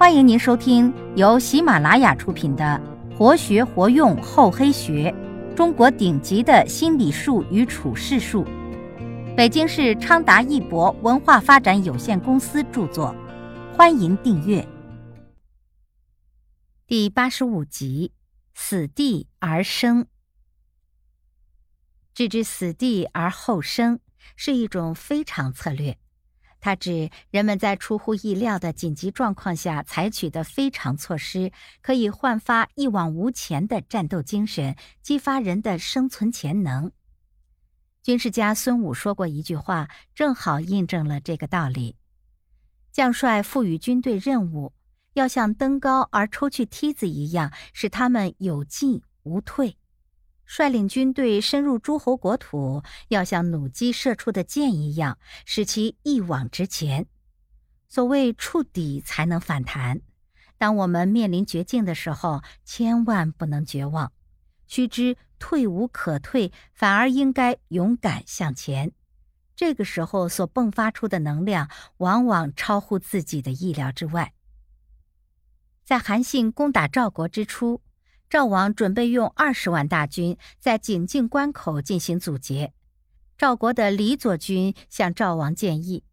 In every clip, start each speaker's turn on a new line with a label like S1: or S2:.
S1: 欢迎您收听由喜马拉雅出品的《活学活用厚黑学：中国顶级的心理术与处世术》，北京市昌达一博文化发展有限公司著作。欢迎订阅。第八十五集：死地而生。置之死地而后生，是一种非常策略。它指人们在出乎意料的紧急状况下采取的非常措施，可以焕发一往无前的战斗精神，激发人的生存潜能。军事家孙武说过一句话，正好印证了这个道理：将帅赋予军队任务，要像登高而抽去梯子一样，使他们有进无退。率领军队深入诸侯国土，要像弩机射出的箭一样，使其一往直前。所谓触底才能反弹。当我们面临绝境的时候，千万不能绝望。须知退无可退，反而应该勇敢向前。这个时候所迸发出的能量，往往超乎自己的意料之外。在韩信攻打赵国之初。赵王准备用二十万大军在井陉关口进行阻截。赵国的李左军向赵王建议：“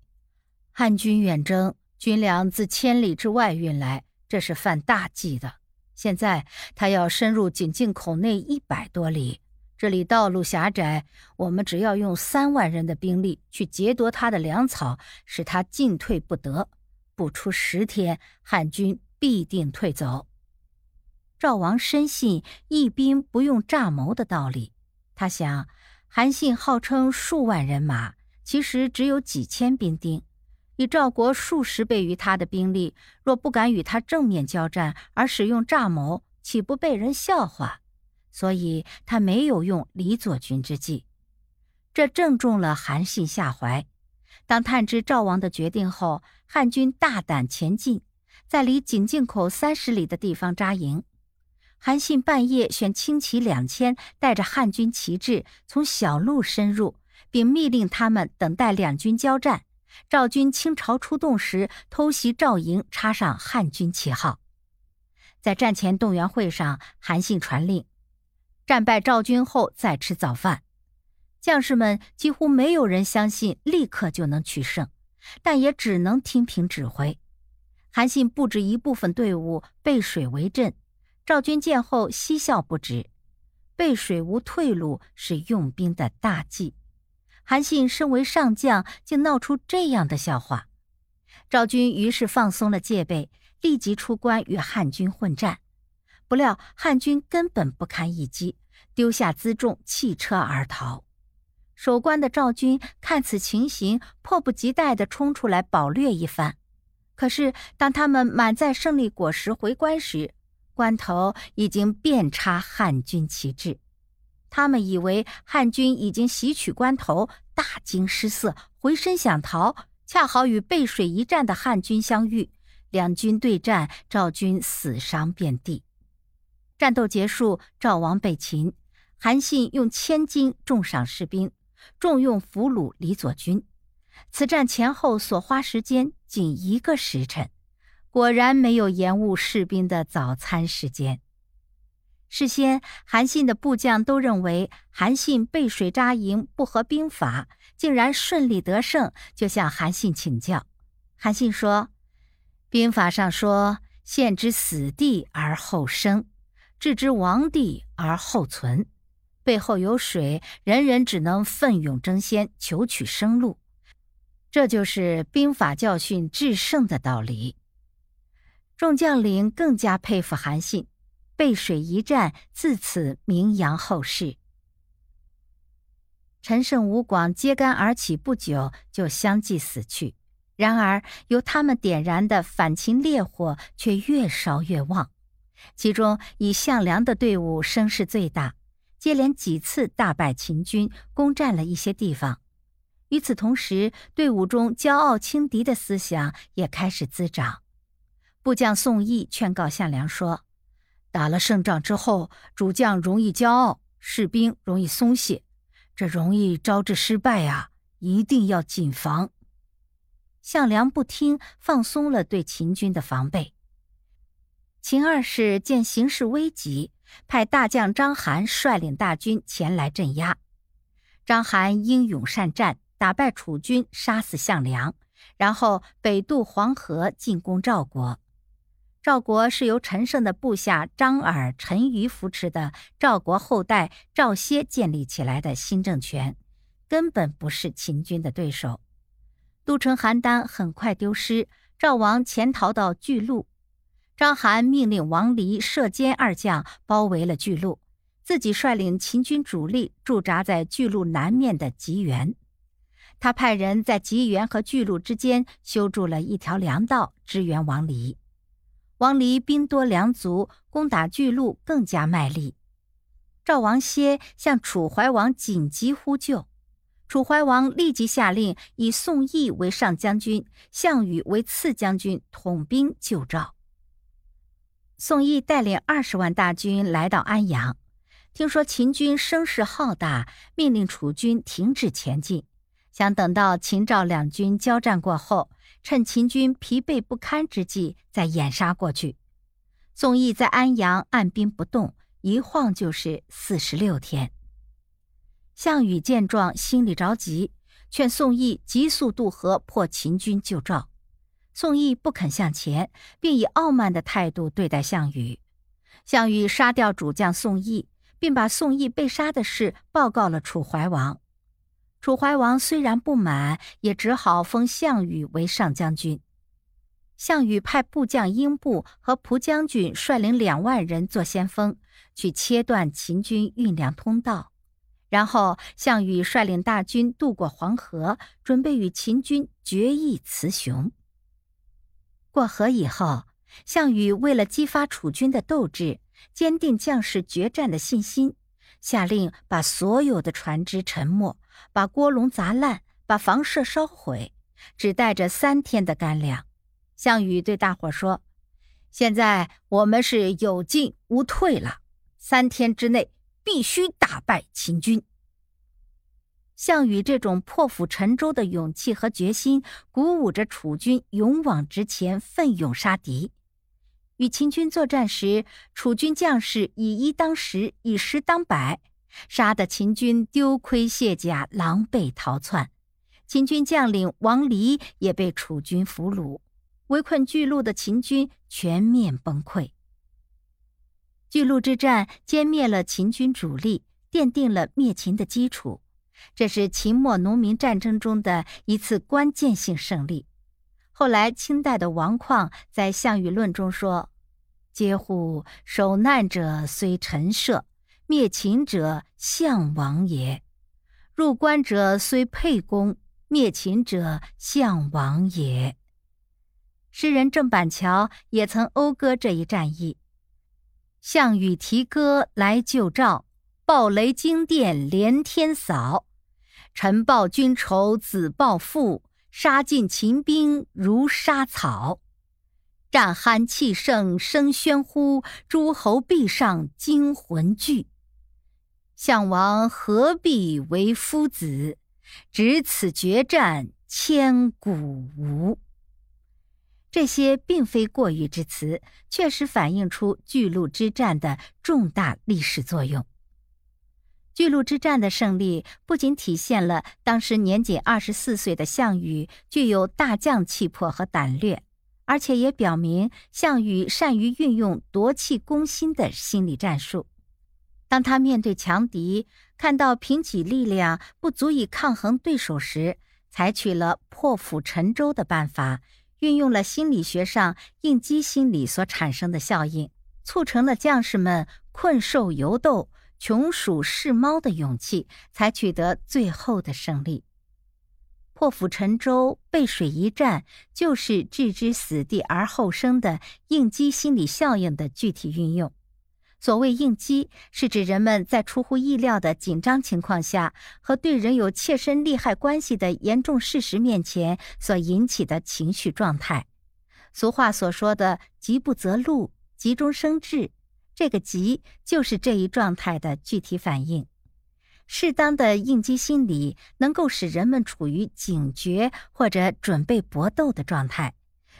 S1: 汉军远征，军粮自千里之外运来，这是犯大忌的。现在他要深入井陉口内一百多里，这里道路狭窄，我们只要用三万人的兵力去劫夺他的粮草，使他进退不得，不出十天，汉军必定退走。”赵王深信义兵不用诈谋的道理，他想，韩信号称数万人马，其实只有几千兵丁，以赵国数十倍于他的兵力，若不敢与他正面交战，而使用诈谋，岂不被人笑话？所以他没有用李左军之计，这正中了韩信下怀。当探知赵王的决定后，汉军大胆前进，在离井陉口三十里的地方扎营。韩信半夜选轻骑两千，带着汉军旗帜从小路深入，并密令他们等待两军交战。赵军倾巢出动时，偷袭赵营，插上汉军旗号。在战前动员会上，韩信传令：战败赵军后再吃早饭。将士们几乎没有人相信立刻就能取胜，但也只能听凭指挥。韩信布置一部分队伍背水为阵。赵军见后嬉笑不止，背水无退路是用兵的大忌。韩信身为上将，竟闹出这样的笑话。赵军于是放松了戒备，立即出关与汉军混战。不料汉军根本不堪一击，丢下辎重弃车而逃。守关的赵军看此情形，迫不及待地冲出来饱掠一番。可是当他们满载胜利果实回关时，关头已经遍插汉军旗帜，他们以为汉军已经袭取关头，大惊失色，回身想逃，恰好与背水一战的汉军相遇，两军对战，赵军死伤遍地。战斗结束，赵王被擒，韩信用千金重赏士兵，重用俘虏李左军。此战前后所花时间仅一个时辰。果然没有延误士兵的早餐时间。事先，韩信的部将都认为韩信背水扎营不合兵法，竟然顺利得胜，就向韩信请教。韩信说：“兵法上说，陷之死地而后生，置之亡地而后存。背后有水，人人只能奋勇争先，求取生路。这就是兵法教训制胜的道理。”众将领更加佩服韩信，背水一战自此名扬后世。陈胜、吴广揭竿而起不久，就相继死去。然而，由他们点燃的反秦烈火却越烧越旺。其中，以项梁的队伍声势最大，接连几次大败秦军，攻占了一些地方。与此同时，队伍中骄傲轻敌的思想也开始滋长。部将宋义劝告项梁说：“打了胜仗之后，主将容易骄傲，士兵容易松懈，这容易招致失败啊！一定要谨防。”项梁不听，放松了对秦军的防备。秦二世见形势危急，派大将章邯率领大军前来镇压。章邯英勇善战，打败楚军，杀死项梁，然后北渡黄河，进攻赵国。赵国是由陈胜的部下张耳、陈余扶持的赵国后代赵歇建立起来的新政权，根本不是秦军的对手。都城邯郸很快丢失，赵王潜逃到巨鹿。章邯命令王离、射监二将包围了巨鹿。自己率领秦军主力驻扎在巨鹿南面的吉原，他派人在吉原和巨鹿之间修筑了一条粮道，支援王离。王离兵多粮足，攻打巨鹿更加卖力。赵王歇向楚怀王紧急呼救，楚怀王立即下令以宋义为上将军，项羽为次将军，统兵救赵。宋义带领二十万大军来到安阳。听说秦军声势浩大，命令楚军停止前进，想等到秦赵两军交战过后，趁秦军疲惫不堪之际再掩杀过去。宋义在安阳按兵不动，一晃就是四十六天。项羽见状，心里着急，劝宋义急速渡河破秦军救赵。宋义不肯向前，并以傲慢的态度对待项羽。项羽杀掉主将宋义。并把宋义被杀的事报告了楚怀王。楚怀王虽然不满，也只好封项羽为上将军。项羽派部将英布和蒲将军率领两万人做先锋，去切断秦军运粮通道。然后，项羽率领大军渡过黄河，准备与秦军决一雌雄。过河以后，项羽为了激发楚军的斗志。坚定将士决战的信心，下令把所有的船只沉没，把锅笼砸烂，把房舍烧毁，只带着三天的干粮。项羽对大伙说：“现在我们是有进无退了，三天之内必须打败秦军。”项羽这种破釜沉舟的勇气和决心，鼓舞着楚军勇往直前，奋勇杀敌。与秦军作战时，楚军将士以一当十，以十当百，杀得秦军丢盔卸甲，狼狈逃窜。秦军将领王离也被楚军俘虏，围困巨鹿的秦军全面崩溃。巨鹿之战歼灭了秦军主力，奠定了灭秦的基础。这是秦末农民战争中的一次关键性胜利。后来，清代的王旷在《项羽论》中说：“嗟乎！守难者虽陈涉，灭秦者项王也；入关者虽沛公，灭秦者项王也。”诗人郑板桥也曾讴歌这一战役：“项羽提歌来救赵，暴雷惊电连天扫。臣报君仇子报父。”杀尽秦兵如杀草，战酣气盛声喧呼，诸侯壁上惊魂惧。项王何必为夫子？只此决战千古无。这些并非过誉之词，确实反映出巨鹿之战的重大历史作用。巨鹿之战的胜利不仅体现了当时年仅二十四岁的项羽具有大将气魄和胆略，而且也表明项羽善于运用夺气攻心的心理战术。当他面对强敌，看到凭己力量不足以抗衡对手时，采取了破釜沉舟的办法，运用了心理学上应激心理所产生的效应，促成了将士们困兽犹斗。穷鼠视猫的勇气，才取得最后的胜利。破釜沉舟、背水一战，就是置之死地而后生的应激心理效应的具体运用。所谓应激，是指人们在出乎意料的紧张情况下，和对人有切身利害关系的严重事实面前所引起的情绪状态。俗话所说的“急不择路，急中生智”。这个急就是这一状态的具体反应。适当的应激心理能够使人们处于警觉或者准备搏斗的状态，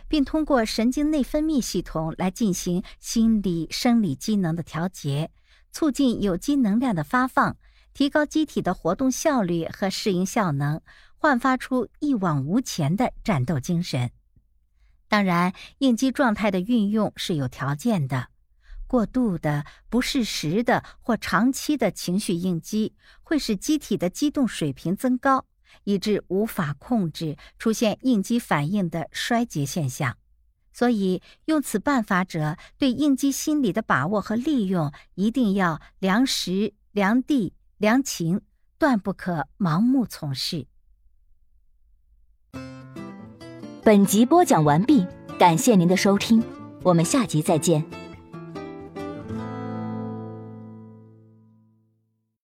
S1: 并通过神经内分泌系统来进行心理生理机能的调节，促进有机能量的发放，提高机体的活动效率和适应效能，焕发出一往无前的战斗精神。当然，应激状态的运用是有条件的。过度的、不适时的或长期的情绪应激，会使机体的激动水平增高，以致无法控制，出现应激反应的衰竭现象。所以，用此办法者对应激心理的把握和利用，一定要量时、量地、量情，断不可盲目从事。
S2: 本集播讲完毕，感谢您的收听，我们下集再见。